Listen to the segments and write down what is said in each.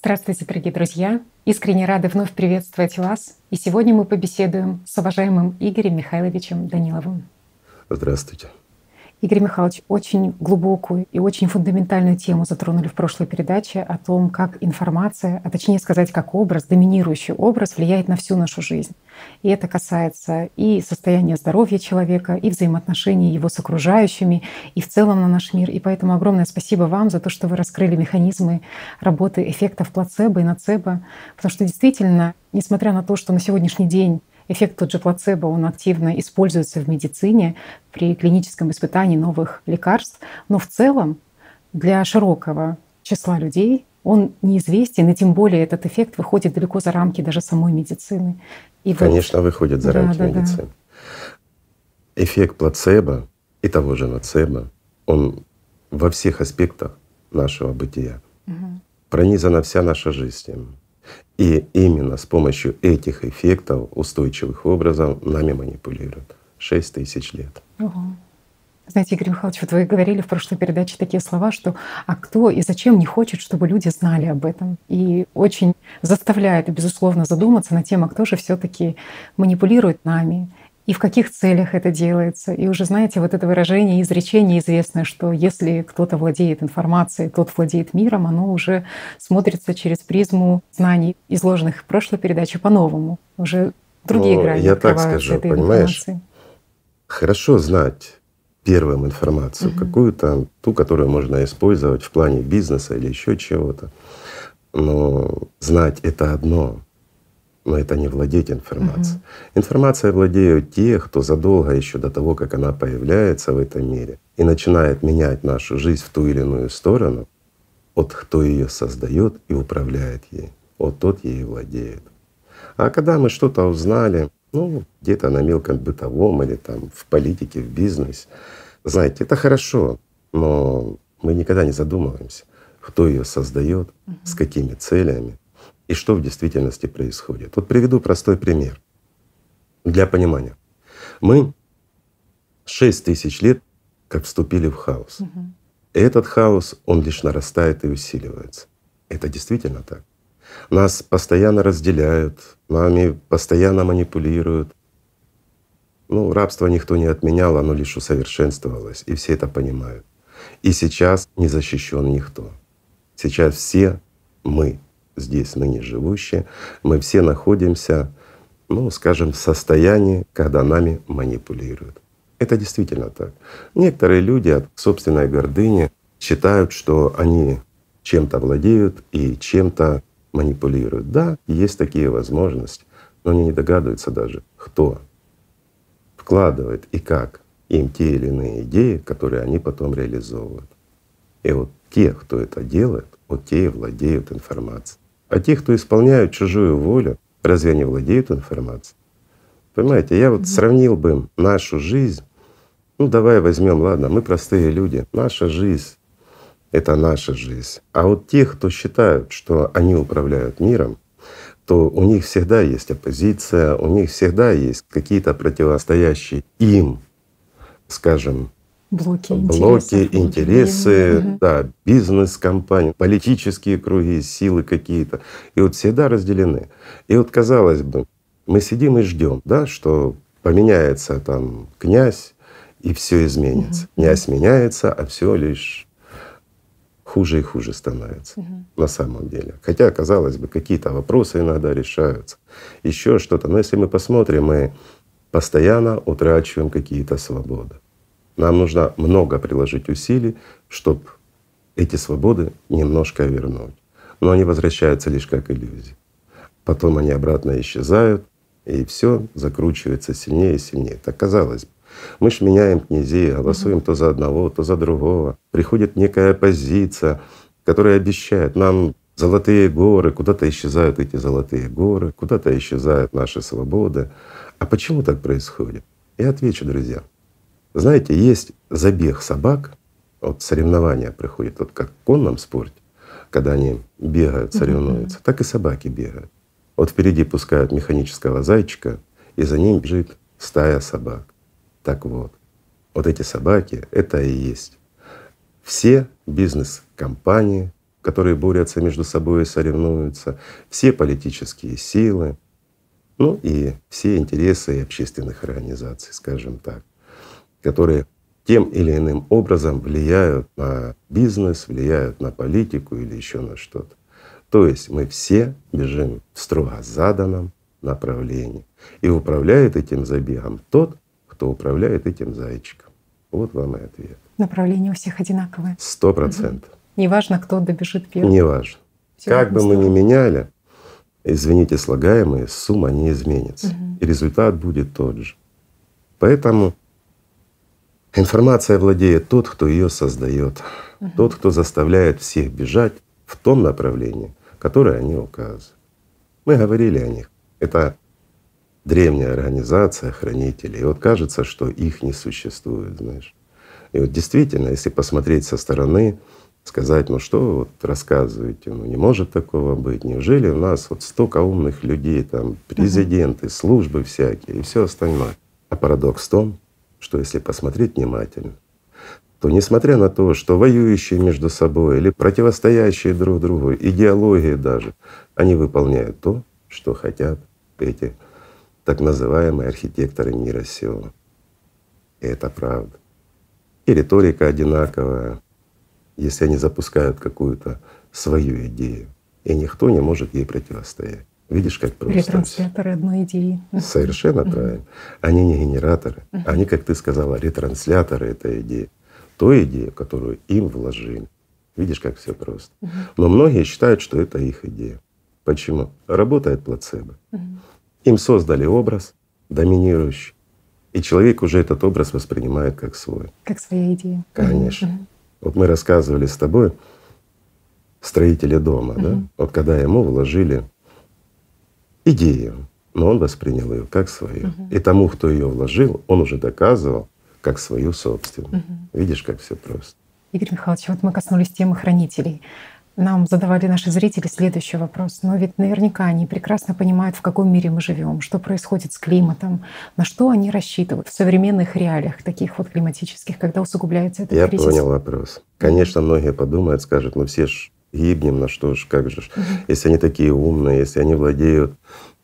Здравствуйте, дорогие друзья! Искренне рады вновь приветствовать вас. И сегодня мы побеседуем с уважаемым Игорем Михайловичем Даниловым. Здравствуйте. Игорь Михайлович, очень глубокую и очень фундаментальную тему затронули в прошлой передаче о том, как информация, а точнее сказать, как образ, доминирующий образ влияет на всю нашу жизнь. И это касается и состояния здоровья человека, и взаимоотношений его с окружающими, и в целом на наш мир. И поэтому огромное спасибо вам за то, что вы раскрыли механизмы работы эффектов плацебо и нацебо. Потому что действительно, несмотря на то, что на сегодняшний день Эффект тот же плацебо, он активно используется в медицине при клиническом испытании новых лекарств, но в целом для широкого числа людей он неизвестен, и тем более этот эффект выходит далеко за рамки даже самой медицины. И Конечно, вот... выходит за рамки да, медицины. Да. Эффект плацебо и того же нацебо, он во всех аспектах нашего бытия. Угу. Пронизана вся наша жизнь. И именно с помощью этих эффектов, устойчивых образов, нами манипулируют. Шесть тысяч лет. Угу. Знаете, Игорь Михайлович, вот вы говорили в прошлой передаче такие слова, что «а кто и зачем не хочет, чтобы люди знали об этом?» И очень заставляет, безусловно, задуматься на тему, кто же все таки манипулирует нами, и в каких целях это делается. И уже знаете, вот это выражение, изречение известное, что если кто-то владеет информацией, тот владеет миром, оно уже смотрится через призму знаний, изложенных в прошлой передаче по-новому. Уже другие ну, грани Я так скажу, этой понимаешь, информации. хорошо знать первым информацию, угу. какую-то ту, которую можно использовать в плане бизнеса или еще чего-то. Но знать это одно, но это не владеть информацией. Угу. Информацией владеют те, кто задолго еще до того, как она появляется в этом мире и начинает менять нашу жизнь в ту или иную сторону, от кто ее создает и управляет ей, вот тот ей владеет. А когда мы что-то узнали, ну, где-то на мелком бытовом или там в политике, в бизнесе, знаете, это хорошо, но мы никогда не задумываемся, кто ее создает, угу. с какими целями и что в действительности происходит. Вот приведу простой пример для понимания. Мы шесть тысяч лет как вступили в хаос. Угу. И этот хаос, он лишь нарастает и усиливается. Это действительно так. Нас постоянно разделяют, нами постоянно манипулируют. Ну, рабство никто не отменял, оно лишь усовершенствовалось, и все это понимают. И сейчас не защищен никто. Сейчас все мы здесь ныне живущие, мы все находимся, ну, скажем, в состоянии, когда нами манипулируют. Это действительно так. Некоторые люди от собственной гордыни считают, что они чем-то владеют и чем-то манипулируют. Да, есть такие возможности, но они не догадываются даже, кто вкладывает и как им те или иные идеи, которые они потом реализовывают. И вот те, кто это делает, вот те и владеют информацией. А те, кто исполняют чужую волю, разве они владеют информацией? Понимаете, я вот сравнил бы нашу жизнь, ну давай возьмем, ладно, мы простые люди, наша жизнь — это наша жизнь. А вот тех, кто считают, что они управляют миром, то у них всегда есть оппозиция, у них всегда есть какие-то противостоящие им, скажем, блоки, блоки интересы, угу. да, бизнес-компании, политические круги, силы какие-то. И вот всегда разделены. И вот казалось бы, мы сидим и ждем, да, что поменяется там князь и все изменится. Угу. Князь меняется, а все лишь хуже и хуже становится угу. на самом деле. Хотя, казалось бы, какие-то вопросы иногда решаются, еще что-то. Но если мы посмотрим, мы постоянно утрачиваем какие-то свободы. Нам нужно много приложить усилий, чтобы эти свободы немножко вернуть. Но они возвращаются лишь как иллюзии. Потом они обратно исчезают, и все закручивается сильнее и сильнее. Так казалось бы. Мы ж меняем князей, голосуем то за одного, то за другого. Приходит некая оппозиция, которая обещает нам золотые горы, куда-то исчезают эти золотые горы, куда-то исчезают наши свободы. А почему так происходит? Я отвечу, друзья. Знаете, есть забег собак, вот соревнования приходят, вот как в конном спорте, когда они бегают, соревнуются, так и собаки бегают. Вот впереди пускают механического зайчика, и за ним бежит стая собак. Так вот, вот эти собаки — это и есть все бизнес-компании, которые борются между собой и соревнуются, все политические силы, ну и все интересы общественных организаций, скажем так, которые тем или иным образом влияют на бизнес, влияют на политику или еще на что-то. То есть мы все бежим в строго заданном направлении. И управляет этим забегом тот, кто управляет этим зайчиком. Вот вам и ответ. Направление у всех одинаковое. Сто процентов. Угу. Неважно, кто добежит первым. Неважно. Все как бы мы ни меняли, извините, слагаемые, сумма не изменится. Угу. И результат будет тот же. Поэтому Информация владеет тот, кто ее создает, угу. тот, кто заставляет всех бежать в том направлении, которое они указывают. Мы говорили о них. Это древняя организация хранителей. И вот кажется, что их не существует, знаешь. И вот действительно, если посмотреть со стороны, сказать, ну что вы вот рассказываете, ну не может такого быть. Неужели у нас вот столько умных людей, там президенты, службы всякие и все остальное. А парадокс в том, что если посмотреть внимательно, то несмотря на то, что воюющие между собой или противостоящие друг другу, идеологии даже, они выполняют то, что хотят эти так называемые архитекторы мира сего. И это правда. И риторика одинаковая, если они запускают какую-то свою идею, и никто не может ей противостоять. Видишь, как просто. Ретрансляторы одной идеи. Совершенно правильно. Они не генераторы. Они, как ты сказала, ретрансляторы этой идеи. Той идеи, которую им вложили. Видишь, как все просто. Но многие считают, что это их идея. Почему? Работает плацебо. Им создали образ доминирующий. И человек уже этот образ воспринимает как свой. Как своя идея. Конечно. Вот мы рассказывали с тобой строители дома, да? Вот когда ему вложили идею, но он воспринял ее как свою. Угу. И тому, кто ее вложил, он уже доказывал как свою собственную. Угу. Видишь, как все просто. Игорь Михайлович, вот мы коснулись темы хранителей. Нам задавали наши зрители следующий вопрос. Но ведь наверняка они прекрасно понимают, в каком мире мы живем, что происходит с климатом, на что они рассчитывают в современных реалиях, таких вот климатических, когда усугубляется этот Я кризис. Я понял вопрос. Конечно, многие подумают, скажут, ну все ж гибнем, на что ж, как же. Если они такие умные, если они владеют,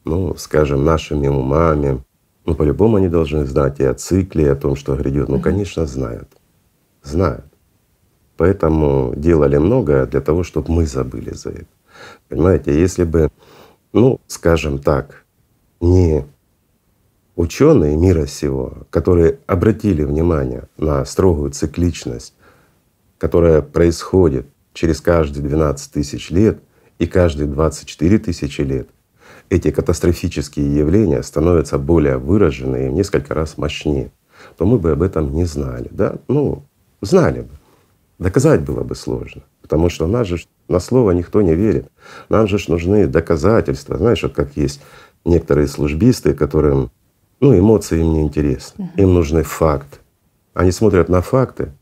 ну, скажем, нашими умами, ну, по-любому они должны знать и о цикле, и о том, что грядет. Ну, конечно, знают. Знают. Поэтому делали многое для того, чтобы мы забыли за это. Понимаете, если бы, ну, скажем так, не ученые мира сего, которые обратили внимание на строгую цикличность, которая происходит через каждые 12 тысяч лет и каждые 24 тысячи лет эти катастрофические явления становятся более выраженные и в несколько раз мощнее, то мы бы об этом не знали. Да? Ну, знали бы. Доказать было бы сложно, потому что нас же на слово никто не верит. Нам же нужны доказательства. Знаешь, вот как есть некоторые службисты, которым ну, эмоции им не интересны. Им нужны факты. Они смотрят на факты,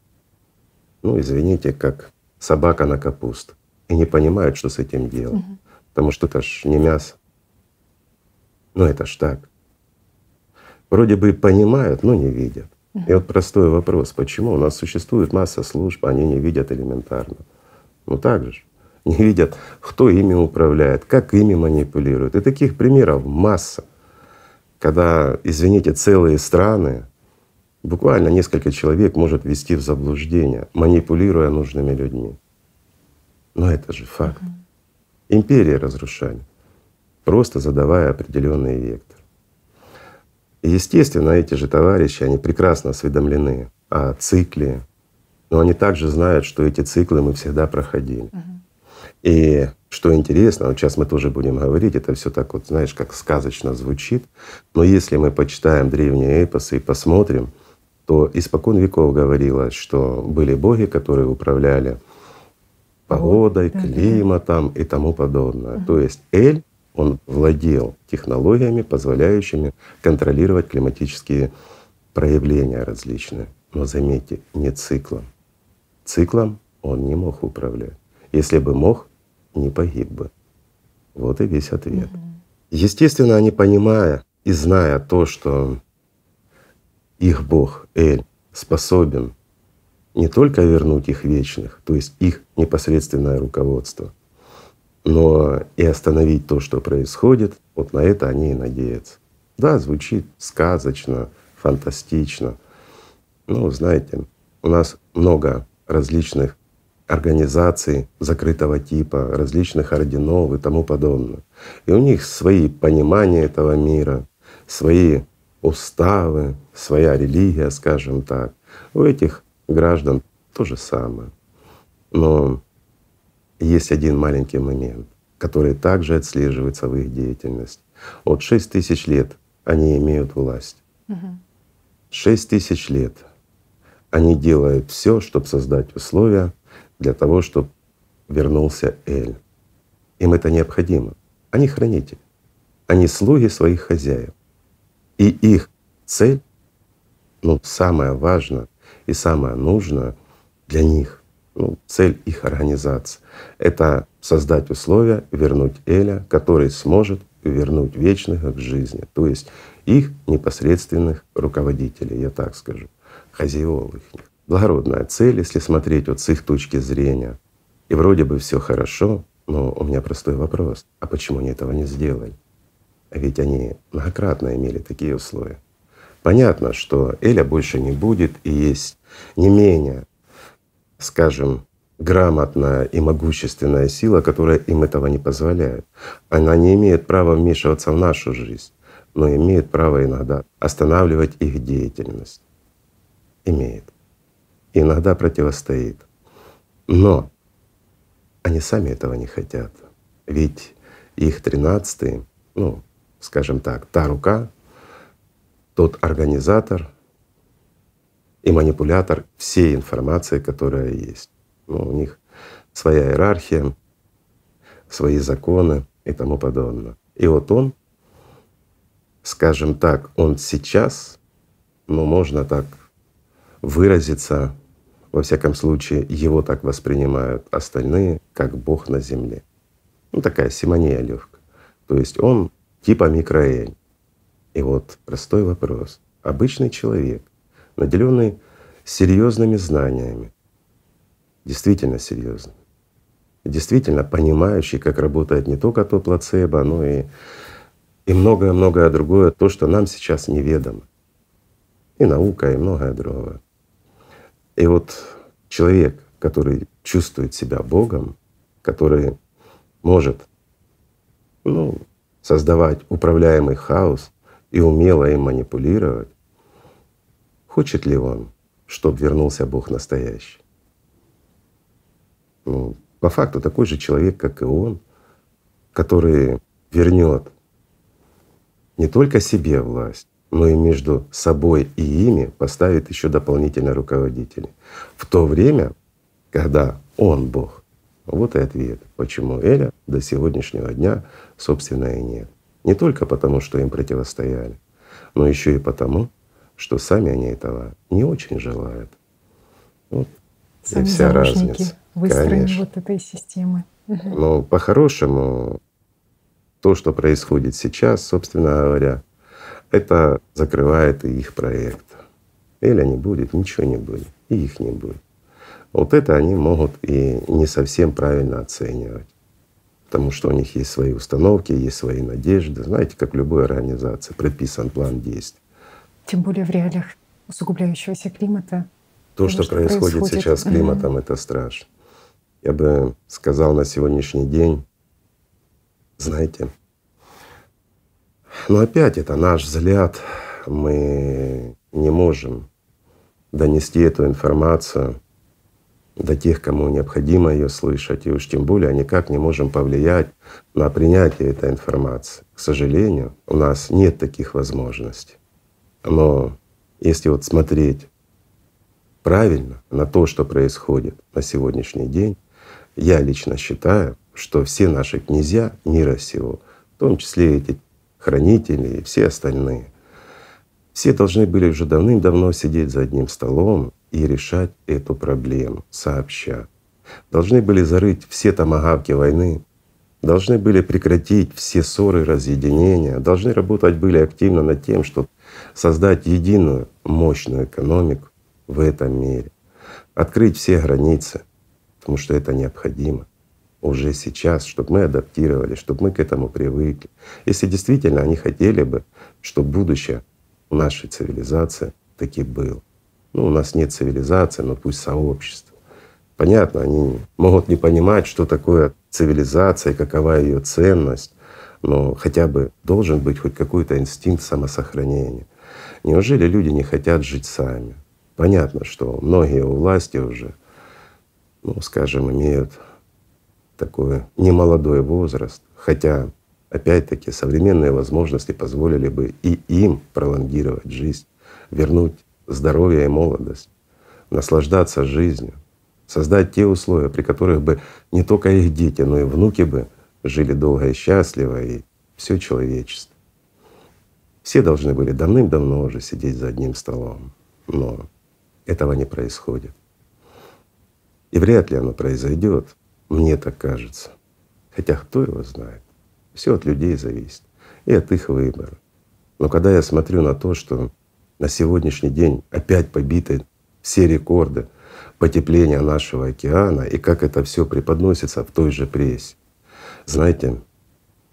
ну, извините, как собака на капусту. И не понимают, что с этим делать. Угу. Потому что это ж не мясо. Ну это ж так. Вроде бы понимают, но не видят. Угу. И вот простой вопрос, почему у нас существует масса служб, они не видят элементарно. Ну так же. Не видят, кто ими управляет, как ими манипулируют. И таких примеров масса. Когда, извините, целые страны Буквально несколько человек может ввести в заблуждение, манипулируя нужными людьми. Но это же факт. Империи разрушали, просто задавая определенный вектор. И естественно, эти же товарищи, они прекрасно осведомлены о цикле, но они также знают, что эти циклы мы всегда проходили. И что интересно, вот сейчас мы тоже будем говорить, это все так вот, знаешь, как сказочно звучит, но если мы почитаем древние эпосы и посмотрим, то испокон веков говорилось, что были боги, которые управляли погодой, климатом и тому подобное. То есть Эль, он владел технологиями, позволяющими контролировать климатические проявления различные. Но заметьте, не циклом. Циклом он не мог управлять. Если бы мог, не погиб бы. Вот и весь ответ. Естественно, они понимая и зная то, что их Бог Эль способен не только вернуть их вечных, то есть их непосредственное руководство, но и остановить то, что происходит, вот на это они и надеются. Да, звучит сказочно, фантастично. Ну, знаете, у нас много различных организаций закрытого типа, различных орденов и тому подобное. И у них свои понимания этого мира, свои уставы, своя религия, скажем так. У этих граждан то же самое. Но есть один маленький момент, который также отслеживается в их деятельности. Вот шесть тысяч лет они имеют власть. Шесть тысяч лет они делают все, чтобы создать условия для того, чтобы вернулся Эль. Им это необходимо. Они хранители, они слуги своих хозяев. И их цель, ну, самое важное и самое нужное для них, ну, цель их организации — это создать условия вернуть Эля, который сможет вернуть вечных к жизни, то есть их непосредственных руководителей, я так скажу, хозяев их. Благородная цель, если смотреть вот с их точки зрения. И вроде бы все хорошо, но у меня простой вопрос. А почему они этого не сделали? А ведь они многократно имели такие условия. Понятно, что Эля больше не будет, и есть не менее, скажем, грамотная и могущественная сила, которая им этого не позволяет. Она не имеет права вмешиваться в нашу жизнь, но имеет право иногда останавливать их деятельность. Имеет. иногда противостоит. Но они сами этого не хотят. Ведь их тринадцатый, ну, скажем так, та рука, тот организатор и манипулятор всей информации, которая есть. Ну, у них своя иерархия, свои законы и тому подобное. И вот он, скажем так, он сейчас, ну можно так выразиться, во всяком случае, его так воспринимают остальные, как Бог на земле. Ну такая симония легкая. То есть он типа микроэль. И вот простой вопрос. Обычный человек, наделенный серьезными знаниями, действительно серьезными, действительно понимающий, как работает не только то плацебо, но и и многое-многое другое, то, что нам сейчас неведомо. И наука, и многое другое. И вот человек, который чувствует себя Богом, который может ну, создавать управляемый хаос и умело им манипулировать, хочет ли он, чтобы вернулся Бог настоящий? Ну, по факту такой же человек, как и он, который вернет не только себе власть, но и между собой и ими поставит еще дополнительно руководителей. В то время, когда он Бог. Вот и ответ, почему Эля до сегодняшнего дня, собственно, и нет. Не только потому, что им противостояли, но еще и потому, что сами они этого не очень желают. Вот сами и вся разница. Конечно. вот этой системы. Но по-хорошему то, что происходит сейчас, собственно говоря, это закрывает и их проект. Эля не будет, ничего не будет, и их не будет. Вот это они могут и не совсем правильно оценивать. Потому что у них есть свои установки, есть свои надежды. Знаете, как в любой организации прописан план действий. Тем более в реалиях усугубляющегося климата. То, что, что происходит, происходит сейчас с климатом, mm-hmm. это страшно. Я бы сказал на сегодняшний день, знаете, но опять это наш взгляд, мы не можем донести эту информацию до тех, кому необходимо ее слышать, и уж тем более никак не можем повлиять на принятие этой информации. К сожалению, у нас нет таких возможностей. Но если вот смотреть правильно на то, что происходит на сегодняшний день, я лично считаю, что все наши князья мира сего, в том числе эти хранители и все остальные, все должны были уже давным-давно сидеть за одним столом и решать эту проблему сообща. Должны были зарыть все томагавки войны, должны были прекратить все ссоры, разъединения, должны работать были активно над тем, чтобы создать единую мощную экономику в этом мире. открыть все границы, потому что это необходимо уже сейчас, чтобы мы адаптировали, чтобы мы к этому привыкли. Если действительно они хотели бы, чтобы будущее нашей цивилизации таки было. Ну, у нас нет цивилизации, но пусть сообщество. Понятно, они могут не понимать, что такое цивилизация, какова ее ценность, но хотя бы должен быть хоть какой-то инстинкт самосохранения. Неужели люди не хотят жить сами? Понятно, что многие у власти уже, ну, скажем, имеют такой немолодой возраст, хотя опять-таки современные возможности позволили бы и им пролонгировать жизнь, вернуть здоровье и молодость, наслаждаться жизнью, создать те условия, при которых бы не только их дети, но и внуки бы жили долго и счастливо, и все человечество. Все должны были давным-давно уже сидеть за одним столом, но этого не происходит. И вряд ли оно произойдет, мне так кажется. Хотя кто его знает? Все от людей зависит и от их выбора. Но когда я смотрю на то, что на сегодняшний день опять побиты все рекорды потепления нашего океана и как это все преподносится в той же прессе, знаете,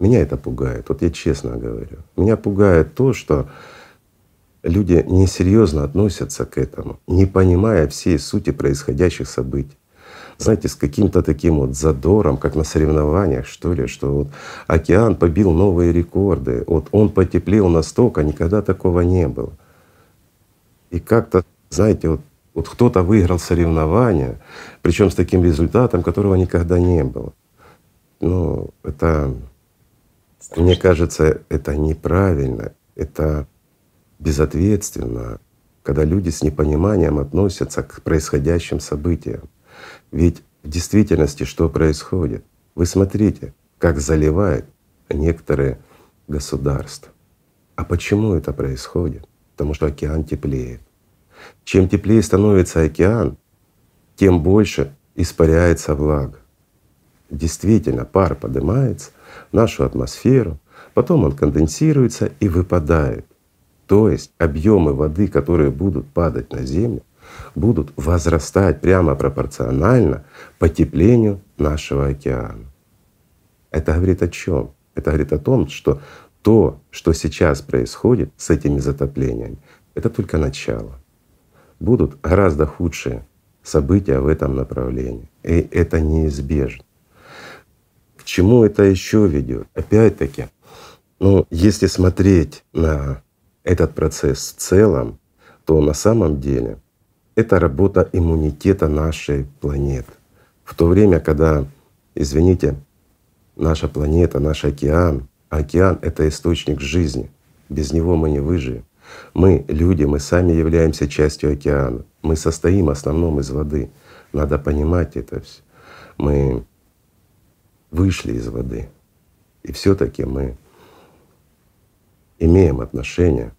меня это пугает. Вот я честно говорю. Меня пугает то, что люди несерьезно относятся к этому, не понимая всей сути происходящих событий. Знаете, с каким-то таким вот задором, как на соревнованиях, что ли, что вот океан побил новые рекорды, вот он потеплел настолько, никогда такого не было. И как-то, знаете, вот, вот кто-то выиграл соревнования, причем с таким результатом, которого никогда не было. Ну, это, Страшно. мне кажется, это неправильно, это безответственно, когда люди с непониманием относятся к происходящим событиям. Ведь в действительности что происходит? Вы смотрите, как заливает некоторые государства. А почему это происходит? Потому что океан теплеет. Чем теплее становится океан, тем больше испаряется влага. Действительно, пар поднимается в нашу атмосферу, потом он конденсируется и выпадает. То есть объемы воды, которые будут падать на Землю, будут возрастать прямо пропорционально потеплению нашего океана. Это говорит о чем? Это говорит о том, что то, что сейчас происходит с этими затоплениями, это только начало. Будут гораздо худшие события в этом направлении. И это неизбежно. К чему это еще ведет? Опять-таки, ну, если смотреть на этот процесс в целом, то на самом деле это работа иммунитета нашей планеты. В то время, когда, извините, наша планета, наш океан, океан — это источник жизни, без него мы не выживем. Мы, люди, мы сами являемся частью океана. Мы состоим в основном из воды. Надо понимать это все. Мы вышли из воды. И все таки мы имеем отношение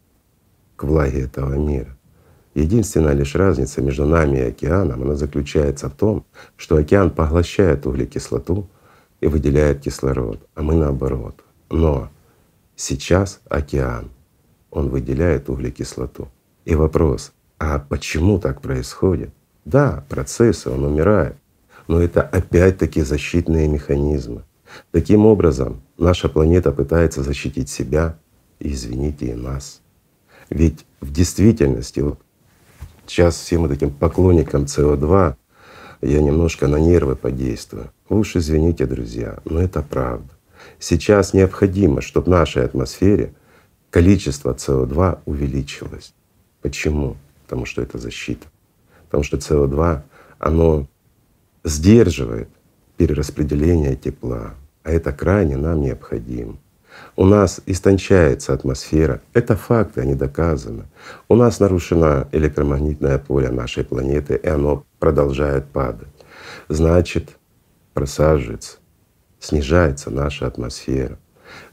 к влаге этого мира. Единственная лишь разница между нами и океаном, она заключается в том, что океан поглощает углекислоту и выделяет кислород, а мы наоборот. Но сейчас океан, он выделяет углекислоту. И вопрос, а почему так происходит? Да, процессы, он умирает, но это опять-таки защитные механизмы. Таким образом, наша планета пытается защитить себя и, извините, и нас. Ведь в действительности, вот сейчас всем вот этим поклонникам СО2 я немножко на нервы подействую. Уж извините, друзья, но это правда. Сейчас необходимо, чтобы в нашей атмосфере количество СО2 увеличилось. Почему? Потому что это защита. Потому что СО2, оно сдерживает перераспределение тепла, а это крайне нам необходимо. У нас истончается атмосфера. Это факты, они доказаны. У нас нарушено электромагнитное поле нашей планеты, и оно продолжает падать. Значит, просаживается, снижается наша атмосфера.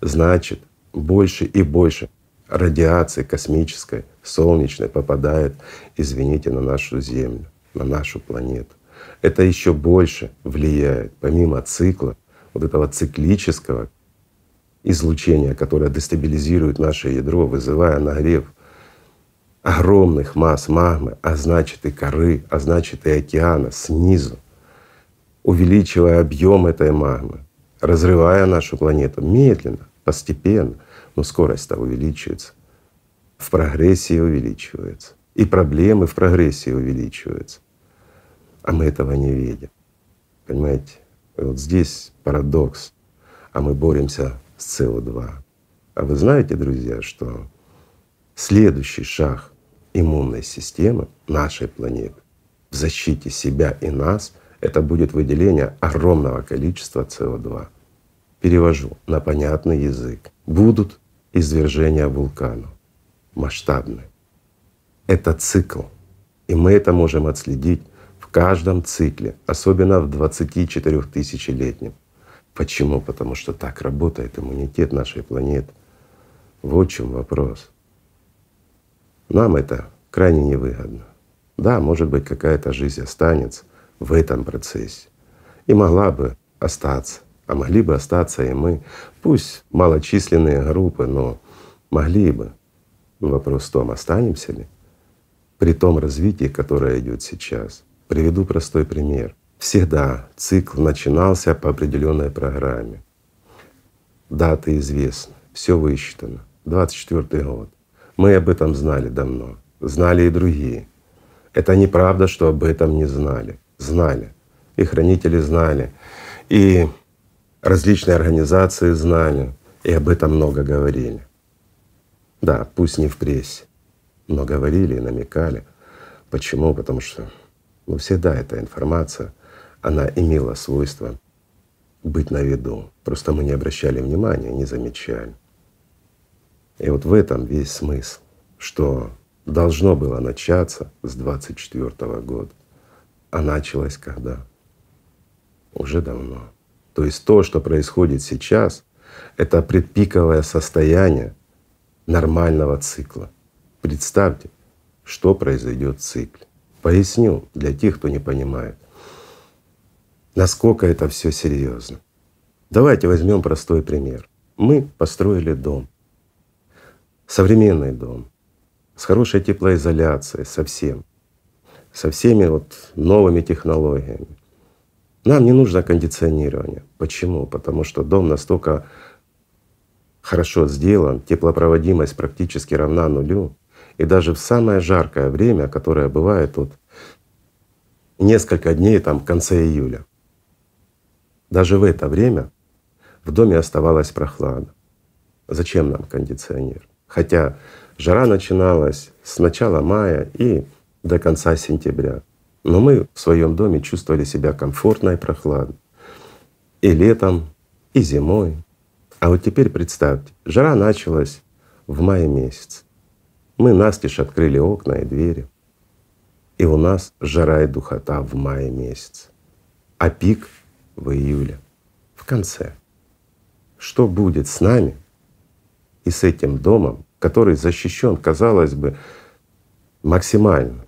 Значит, больше и больше радиации космической, солнечной попадает, извините, на нашу Землю, на нашу планету. Это еще больше влияет, помимо цикла, вот этого циклического, излучение, которое дестабилизирует наше ядро, вызывая нагрев огромных масс магмы, а значит и коры, а значит и океана снизу, увеличивая объем этой магмы, разрывая нашу планету медленно, постепенно, но скорость-то увеличивается, в прогрессии увеличивается, и проблемы в прогрессии увеличиваются. А мы этого не видим. Понимаете? вот здесь парадокс, а мы боремся с СО2. А вы знаете, друзья, что следующий шаг иммунной системы нашей планеты в защите себя и нас — это будет выделение огромного количества СО2. Перевожу на понятный язык. Будут извержения вулканов масштабные. Это цикл. И мы это можем отследить в каждом цикле, особенно в 24 тысячелетнем. Почему? Потому что так работает иммунитет нашей планеты. Вот в чем вопрос. Нам это крайне невыгодно. Да, может быть, какая-то жизнь останется в этом процессе и могла бы остаться, а могли бы остаться и мы. Пусть малочисленные группы, но могли бы. Вопрос в том, останемся ли при том развитии, которое идет сейчас. Приведу простой пример. Всегда цикл начинался по определенной программе. Даты известны, все высчитано. 24 год. Мы об этом знали давно, знали и другие. Это неправда, что об этом не знали. Знали. И хранители знали, и различные организации знали, и об этом много говорили. Да, пусть не в прессе, но говорили и намекали. Почему? Потому что ну, всегда эта информация, она имела свойство быть на виду. Просто мы не обращали внимания, не замечали. И вот в этом весь смысл, что должно было начаться с 24 года, а началось когда? Уже давно. То есть то, что происходит сейчас, это предпиковое состояние нормального цикла. Представьте, что произойдет в цикле. Поясню для тех, кто не понимает, насколько это все серьезно. Давайте возьмем простой пример. Мы построили дом, современный дом, с хорошей теплоизоляцией, со всем, со всеми вот новыми технологиями. Нам не нужно кондиционирование. Почему? Потому что дом настолько хорошо сделан, теплопроводимость практически равна нулю. И даже в самое жаркое время, которое бывает вот несколько дней там в конце июля, даже в это время в доме оставалась прохлада. Зачем нам кондиционер? Хотя жара начиналась с начала мая и до конца сентября. Но мы в своем доме чувствовали себя комфортно и прохладно. И летом, и зимой, а вот теперь представьте, жара началась в мае месяц. Мы настежь открыли окна и двери. И у нас жара и духота в мае месяц. А пик в июле, в конце. Что будет с нами и с этим домом, который защищен, казалось бы, максимально.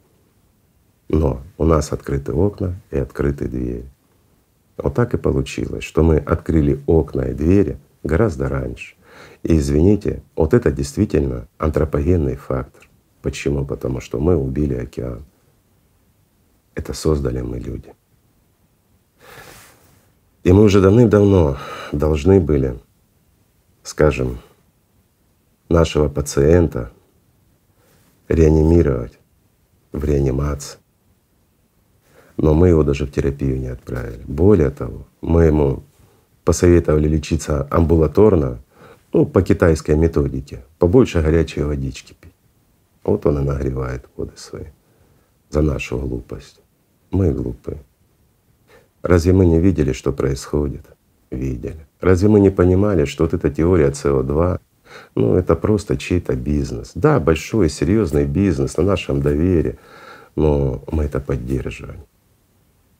Но у нас открыты окна и открыты двери. Вот так и получилось, что мы открыли окна и двери — гораздо раньше. И извините, вот это действительно антропогенный фактор. Почему? Потому что мы убили океан. Это создали мы люди. И мы уже давным-давно должны были, скажем, нашего пациента реанимировать в реанимации. Но мы его даже в терапию не отправили. Более того, мы ему посоветовали лечиться амбулаторно, ну, по китайской методике, побольше горячей водички пить. Вот он и нагревает воды свои за нашу глупость. Мы глупые. Разве мы не видели, что происходит? Видели. Разве мы не понимали, что вот эта теория СО2, ну это просто чей-то бизнес. Да, большой, серьезный бизнес на нашем доверии, но мы это поддерживаем.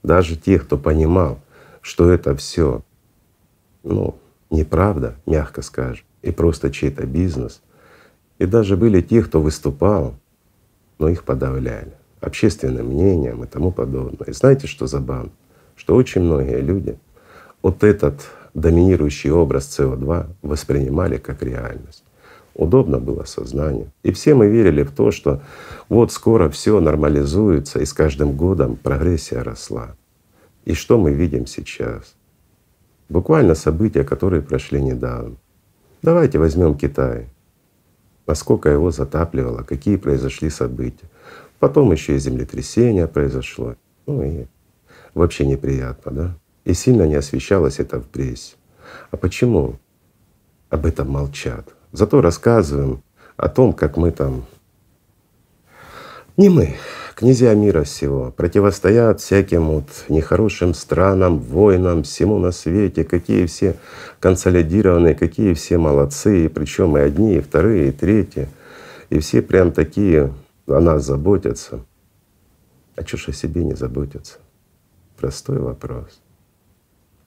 Даже те, кто понимал, что это все ну, неправда, мягко скажем, и просто чей-то бизнес. И даже были те, кто выступал, но их подавляли общественным мнением и тому подобное. И знаете, что забавно? Что очень многие люди вот этот доминирующий образ СО2 воспринимали как реальность. Удобно было сознанию. И все мы верили в то, что вот скоро все нормализуется, и с каждым годом прогрессия росла. И что мы видим сейчас? Буквально события, которые прошли недавно. Давайте возьмем Китай. Насколько его затапливало, какие произошли события. Потом еще и землетрясение произошло. Ну и вообще неприятно, да? И сильно не освещалось это в прессе. А почему об этом молчат? Зато рассказываем о том, как мы там, не мы, князья мира всего, противостоят всяким вот нехорошим странам, войнам, всему на свете, какие все консолидированные, какие все молодцы, причем и одни, и вторые, и третьи. И все прям такие о нас заботятся. А чё ж о себе не заботятся? Простой вопрос.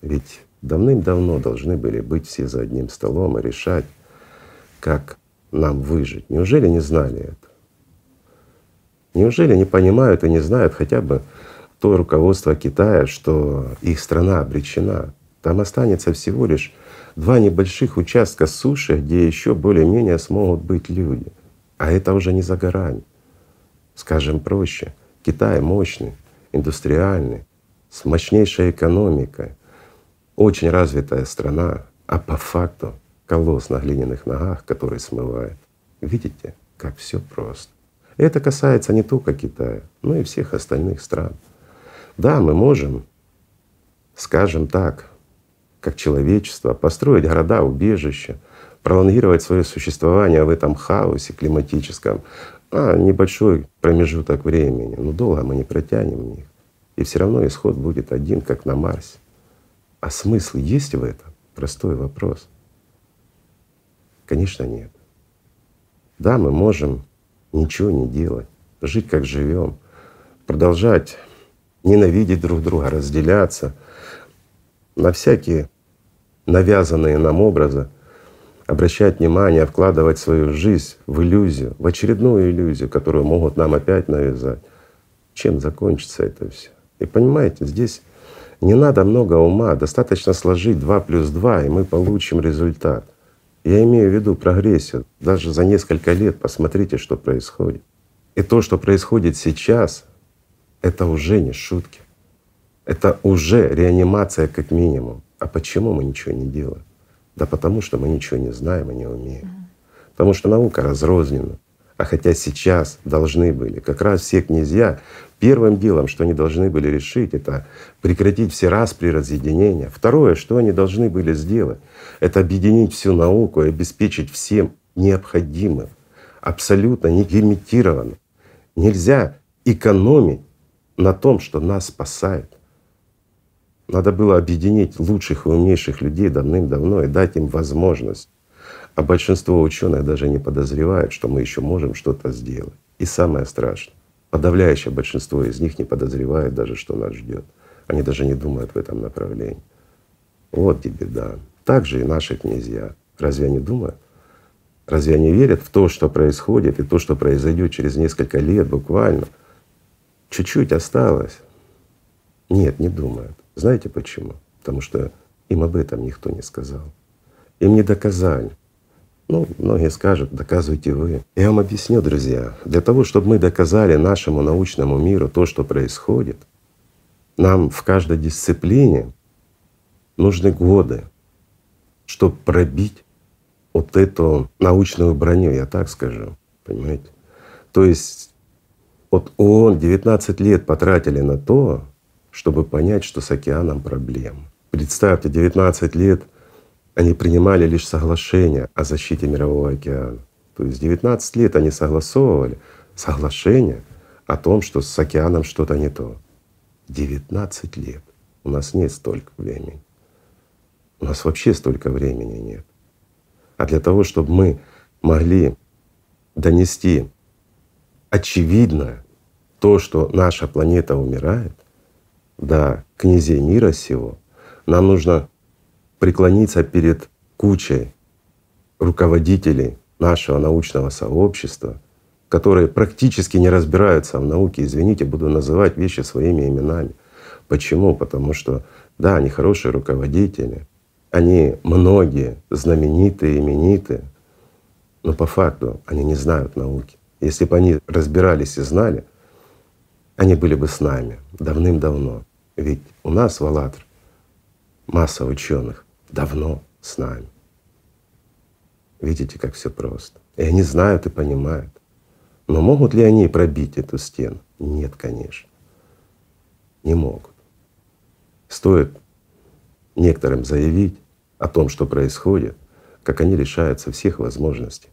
Ведь давным-давно должны были быть все за одним столом и решать, как нам выжить. Неужели не знали это? Неужели не понимают и не знают хотя бы то руководство Китая, что их страна обречена? Там останется всего лишь два небольших участка суши, где еще более-менее смогут быть люди. А это уже не за горами. Скажем проще, Китай мощный, индустриальный, с мощнейшей экономикой, очень развитая страна, а по факту колосс на глиняных ногах, который смывает. Видите, как все просто. Это касается не только Китая, но и всех остальных стран. Да, мы можем, скажем так, как человечество, построить города, убежища, пролонгировать свое существование в этом хаосе климатическом, а небольшой промежуток времени. Но долго мы не протянем них. И все равно исход будет один, как на Марсе. А смысл есть в этом? Простой вопрос. Конечно, нет. Да, мы можем ничего не делать, жить как живем, продолжать ненавидеть друг друга, разделяться на всякие навязанные нам образы, обращать внимание, вкладывать свою жизнь в иллюзию, в очередную иллюзию, которую могут нам опять навязать. Чем закончится это все? И понимаете, здесь не надо много ума, достаточно сложить 2 плюс 2, и мы получим результат. Я имею в виду прогрессию. Даже за несколько лет посмотрите, что происходит. И то, что происходит сейчас, это уже не шутки. Это уже реанимация как минимум. А почему мы ничего не делаем? Да потому что мы ничего не знаем и не умеем. Потому что наука разрознена. А хотя сейчас должны были, как раз все князья Первым делом, что они должны были решить, это прекратить все распри разъединения. Второе, что они должны были сделать, это объединить всю науку и обеспечить всем необходимым, абсолютно не лимитированным. Нельзя экономить на том, что нас спасает. Надо было объединить лучших и умнейших людей давным-давно и дать им возможность. А большинство ученых даже не подозревают, что мы еще можем что-то сделать. И самое страшное, Подавляющее большинство из них не подозревает даже, что нас ждет. Они даже не думают в этом направлении. Вот где беда. Так же и наши князья. Разве они думают? Разве они верят в то, что происходит, и то, что произойдет через несколько лет буквально? Чуть-чуть осталось. Нет, не думают. Знаете почему? Потому что им об этом никто не сказал. Им не доказали. Ну, многие скажут, доказывайте вы. Я вам объясню, друзья. Для того, чтобы мы доказали нашему научному миру то, что происходит, нам в каждой дисциплине нужны годы, чтобы пробить вот эту научную броню, я так скажу, понимаете? То есть вот ООН 19 лет потратили на то, чтобы понять, что с океаном проблема. Представьте, 19 лет они принимали лишь соглашение о защите Мирового океана. То есть 19 лет они согласовывали соглашение о том, что с океаном что-то не то. 19 лет. У нас нет столько времени. У нас вообще столько времени нет. А для того, чтобы мы могли донести очевидно то, что наша планета умирает, до князей мира сего, нам нужно преклониться перед кучей руководителей нашего научного сообщества, которые практически не разбираются в науке. Извините, буду называть вещи своими именами. Почему? Потому что, да, они хорошие руководители, они многие знаменитые, именитые, Но по факту они не знают науки. Если бы они разбирались и знали, они были бы с нами давным-давно. Ведь у нас в АЛЛАТРА масса ученых давно с нами. Видите, как все просто. И они знают и понимают. Но могут ли они пробить эту стену? Нет, конечно. Не могут. Стоит некоторым заявить о том, что происходит, как они лишаются всех возможностей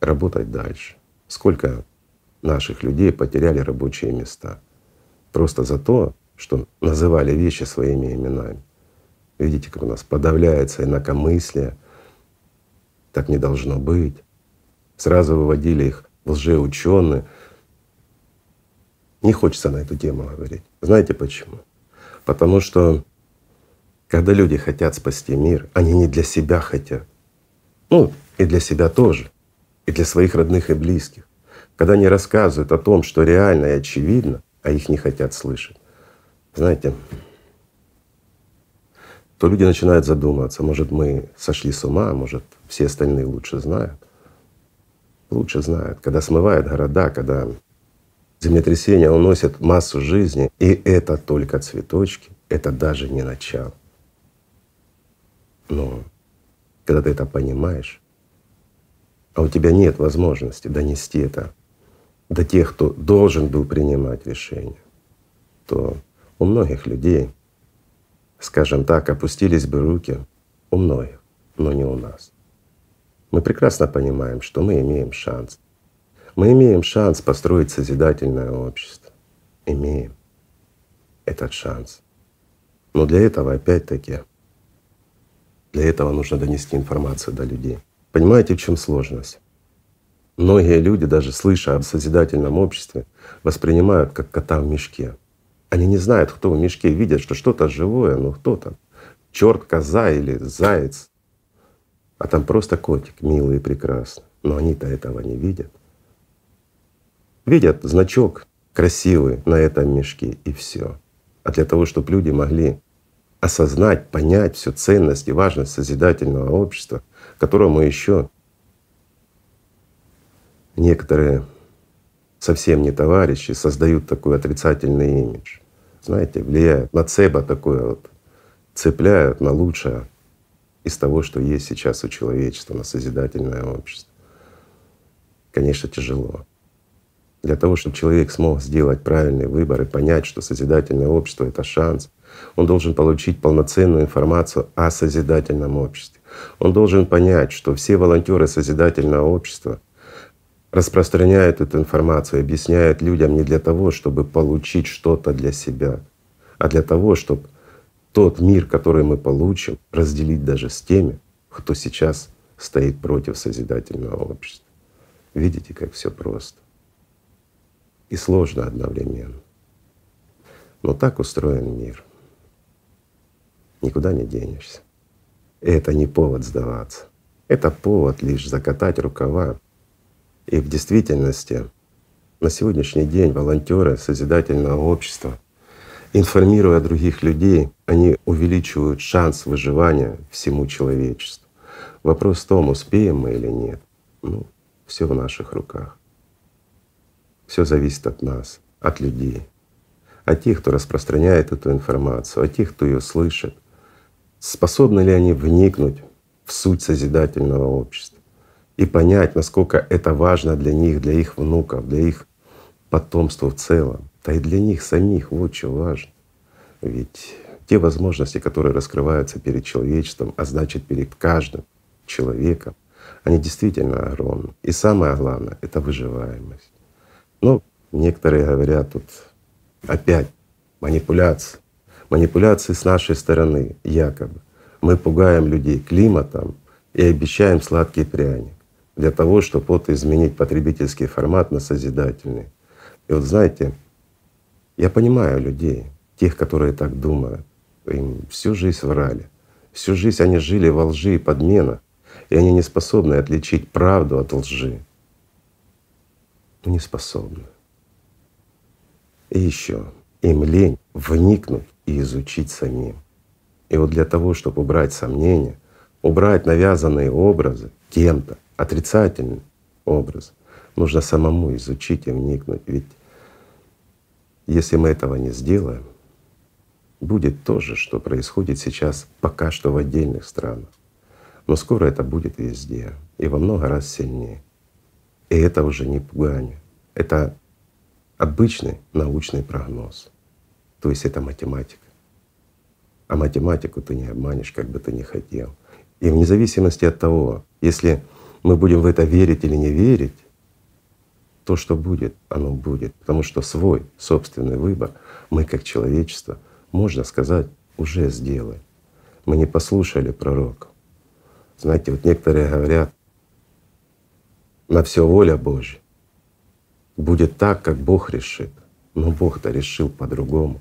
работать дальше. Сколько наших людей потеряли рабочие места просто за то, что называли вещи своими именами. Видите, как у нас подавляется инакомыслие, так не должно быть. Сразу выводили их в лжеученые. Не хочется на эту тему говорить. Знаете почему? Потому что когда люди хотят спасти мир, они не для себя хотят. Ну, и для себя тоже, и для своих родных и близких. Когда они рассказывают о том, что реально и очевидно, а их не хотят слышать, знаете, то люди начинают задумываться, может, мы сошли с ума, может, все остальные лучше знают. Лучше знают, когда смывают города, когда землетрясения уносят массу жизни, и это только цветочки, это даже не начало. Но когда ты это понимаешь, а у тебя нет возможности донести это до тех, кто должен был принимать решение, то у многих людей, скажем так, опустились бы руки у многих, но не у нас. Мы прекрасно понимаем, что мы имеем шанс. Мы имеем шанс построить созидательное общество. Имеем этот шанс. Но для этого опять-таки, для этого нужно донести информацию до людей. Понимаете, в чем сложность? Многие люди, даже слыша об созидательном обществе, воспринимают как кота в мешке. Они не знают, кто в мешке, видят, что что-то живое, ну кто там, черт, коза или заяц, а там просто котик, милый и прекрасный. Но они-то этого не видят. Видят значок красивый на этом мешке и все. А для того, чтобы люди могли осознать, понять всю ценность и важность созидательного общества, которому еще некоторые совсем не товарищи создают такой отрицательный имидж. Знаете, влияют на цеба такое вот, цепляют на лучшее из того, что есть сейчас у человечества, на созидательное общество. Конечно, тяжело. Для того, чтобы человек смог сделать правильный выбор и понять, что созидательное общество — это шанс, он должен получить полноценную информацию о созидательном обществе. Он должен понять, что все волонтеры созидательного общества распространяют эту информацию, объясняют людям не для того, чтобы получить что-то для себя, а для того, чтобы тот мир, который мы получим, разделить даже с теми, кто сейчас стоит против созидательного общества. Видите, как все просто и сложно одновременно. Но так устроен мир. Никуда не денешься. И это не повод сдаваться. Это повод лишь закатать рукава и в действительности на сегодняшний день волонтеры созидательного общества, информируя других людей, они увеличивают шанс выживания всему человечеству. Вопрос в том, успеем мы или нет. Ну, все в наших руках. Все зависит от нас, от людей, от тех, кто распространяет эту информацию, от тех, кто ее слышит. Способны ли они вникнуть в суть созидательного общества? И понять, насколько это важно для них, для их внуков, для их потомства в целом. Да и для них самих вот что важно. Ведь те возможности, которые раскрываются перед человечеством, а значит перед каждым человеком, они действительно огромны. И самое главное — это выживаемость. Но некоторые говорят тут опять манипуляции. Манипуляции с нашей стороны якобы. Мы пугаем людей климатом и обещаем сладкий пряник для того, чтобы вот изменить потребительский формат на созидательный. И вот знаете, я понимаю людей, тех, которые так думают. Им всю жизнь врали. Всю жизнь они жили во лжи и подменах, и они не способны отличить правду от лжи. Ну, не способны. И еще им лень вникнуть и изучить самим. И вот для того, чтобы убрать сомнения, убрать навязанные образы, кем-то, отрицательный образ, нужно самому изучить и вникнуть. Ведь если мы этого не сделаем, будет то же, что происходит сейчас пока что в отдельных странах. Но скоро это будет везде и во много раз сильнее. И это уже не пугание, это обычный научный прогноз. То есть это математика. А математику ты не обманешь, как бы ты ни хотел. И вне зависимости от того, если мы будем в это верить или не верить, то, что будет, оно будет. Потому что свой собственный выбор мы как человечество, можно сказать, уже сделали. Мы не послушали пророка. Знаете, вот некоторые говорят, на все воля Божья. Будет так, как Бог решит. Но Бог-то решил по-другому.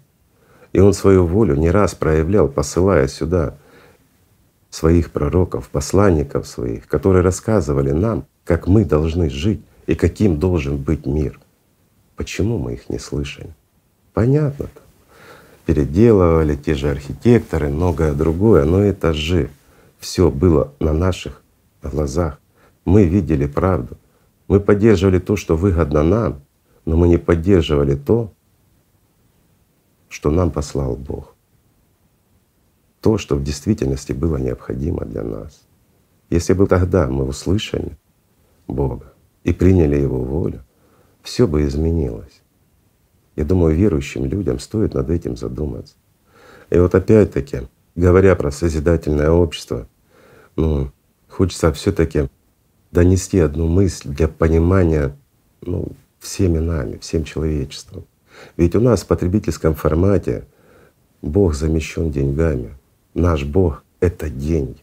И Он свою волю не раз проявлял, посылая сюда своих пророков, посланников своих, которые рассказывали нам, как мы должны жить и каким должен быть мир. Почему мы их не слышали? Понятно-то. Переделывали те же архитекторы, многое другое, но это же все было на наших глазах. Мы видели правду. Мы поддерживали то, что выгодно нам, но мы не поддерживали то, что нам послал Бог. То, что в действительности было необходимо для нас. Если бы тогда мы услышали Бога и приняли Его волю, все бы изменилось. Я думаю, верующим людям стоит над этим задуматься. И вот опять-таки, говоря про созидательное общество, ну, хочется все таки донести одну мысль для понимания ну, всеми нами, всем человечеством. Ведь у нас в потребительском формате Бог замещен деньгами. Наш Бог — это деньги.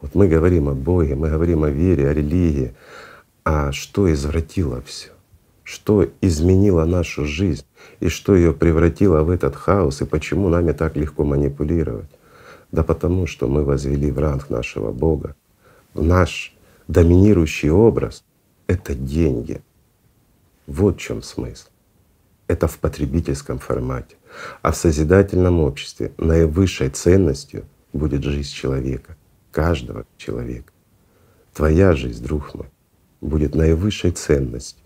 Вот мы говорим о Боге, мы говорим о вере, о религии. А что извратило все? Что изменило нашу жизнь? И что ее превратило в этот хаос? И почему нами так легко манипулировать? Да потому что мы возвели в ранг нашего Бога, наш доминирующий образ — это деньги. Вот в чем смысл. Это в потребительском формате. А в созидательном обществе наивысшей ценностью будет жизнь человека, каждого человека. Твоя жизнь, друг мой, будет наивысшей ценностью.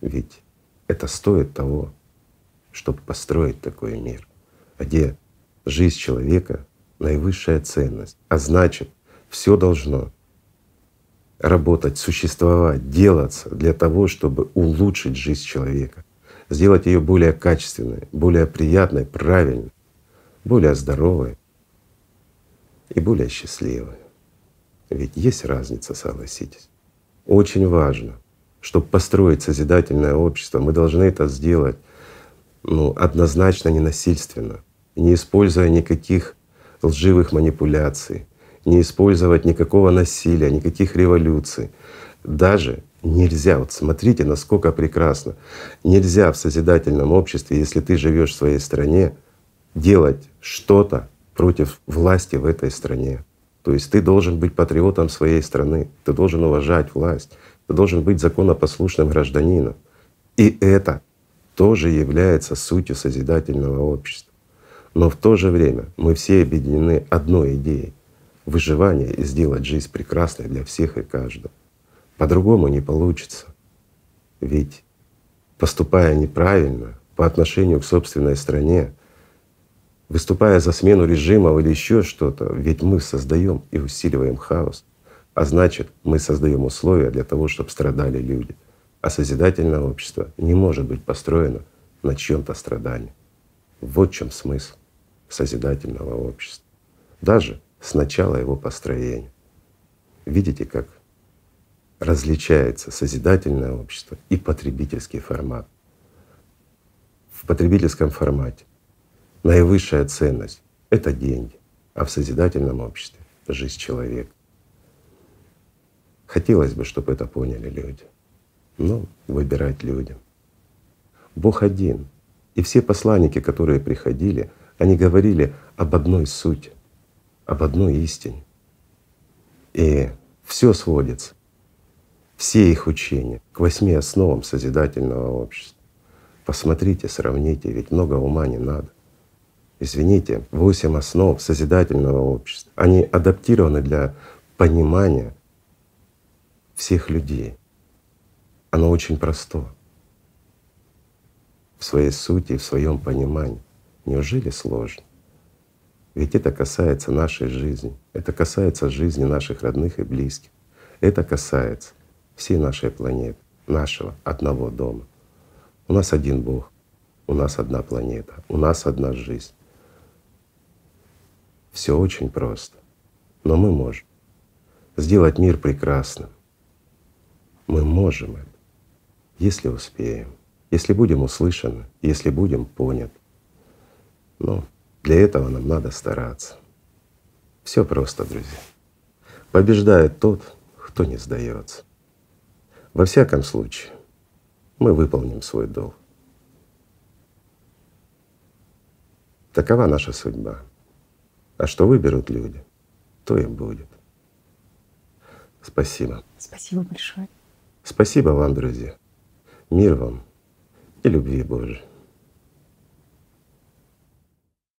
Ведь это стоит того, чтобы построить такой мир, где жизнь человека — наивысшая ценность. А значит, все должно работать, существовать, делаться для того, чтобы улучшить жизнь человека, сделать ее более качественной, более приятной, правильной, более здоровой и более счастливой. Ведь есть разница, согласитесь. Очень важно, чтобы построить созидательное общество, мы должны это сделать ну, однозначно ненасильственно, не используя никаких лживых манипуляций, не использовать никакого насилия, никаких революций. Даже нельзя, вот смотрите, насколько прекрасно, нельзя в созидательном обществе, если ты живешь в своей стране, делать что-то против власти в этой стране. То есть ты должен быть патриотом своей страны, ты должен уважать власть, ты должен быть законопослушным гражданином. И это тоже является сутью созидательного общества. Но в то же время мы все объединены одной идеей — выживания и сделать жизнь прекрасной для всех и каждого. По-другому не получится. Ведь поступая неправильно по отношению к собственной стране, выступая за смену режима или еще что-то, ведь мы создаем и усиливаем хаос. А значит, мы создаем условия для того, чтобы страдали люди. А созидательное общество не может быть построено на чьем-то страдании. Вот в чем смысл созидательного общества. Даже с начала его построения. Видите, как различается созидательное общество и потребительский формат. В потребительском формате наивысшая ценность — это деньги, а в созидательном обществе — жизнь человека. Хотелось бы, чтобы это поняли люди. Но выбирать людям. Бог один. И все посланники, которые приходили, они говорили об одной сути, об одной истине. И все сводится, все их учения к восьми основам созидательного общества. Посмотрите, сравните, ведь много ума не надо. Извините, восемь основ созидательного общества. Они адаптированы для понимания всех людей. Оно очень просто в своей сути, в своем понимании. Неужели сложно? Ведь это касается нашей жизни, это касается жизни наших родных и близких, это касается всей нашей планеты, нашего одного дома. У нас один Бог, у нас одна планета, у нас одна жизнь. Все очень просто. Но мы можем сделать мир прекрасным. Мы можем это, если успеем, если будем услышаны, если будем поняты. Но для этого нам надо стараться. Все просто, друзья. Побеждает тот, кто не сдается. Во всяком случае, мы выполним свой долг. Такова наша судьба. А что выберут люди, то и будет. Спасибо. Спасибо большое. Спасибо вам, друзья. Мир вам и любви Божией.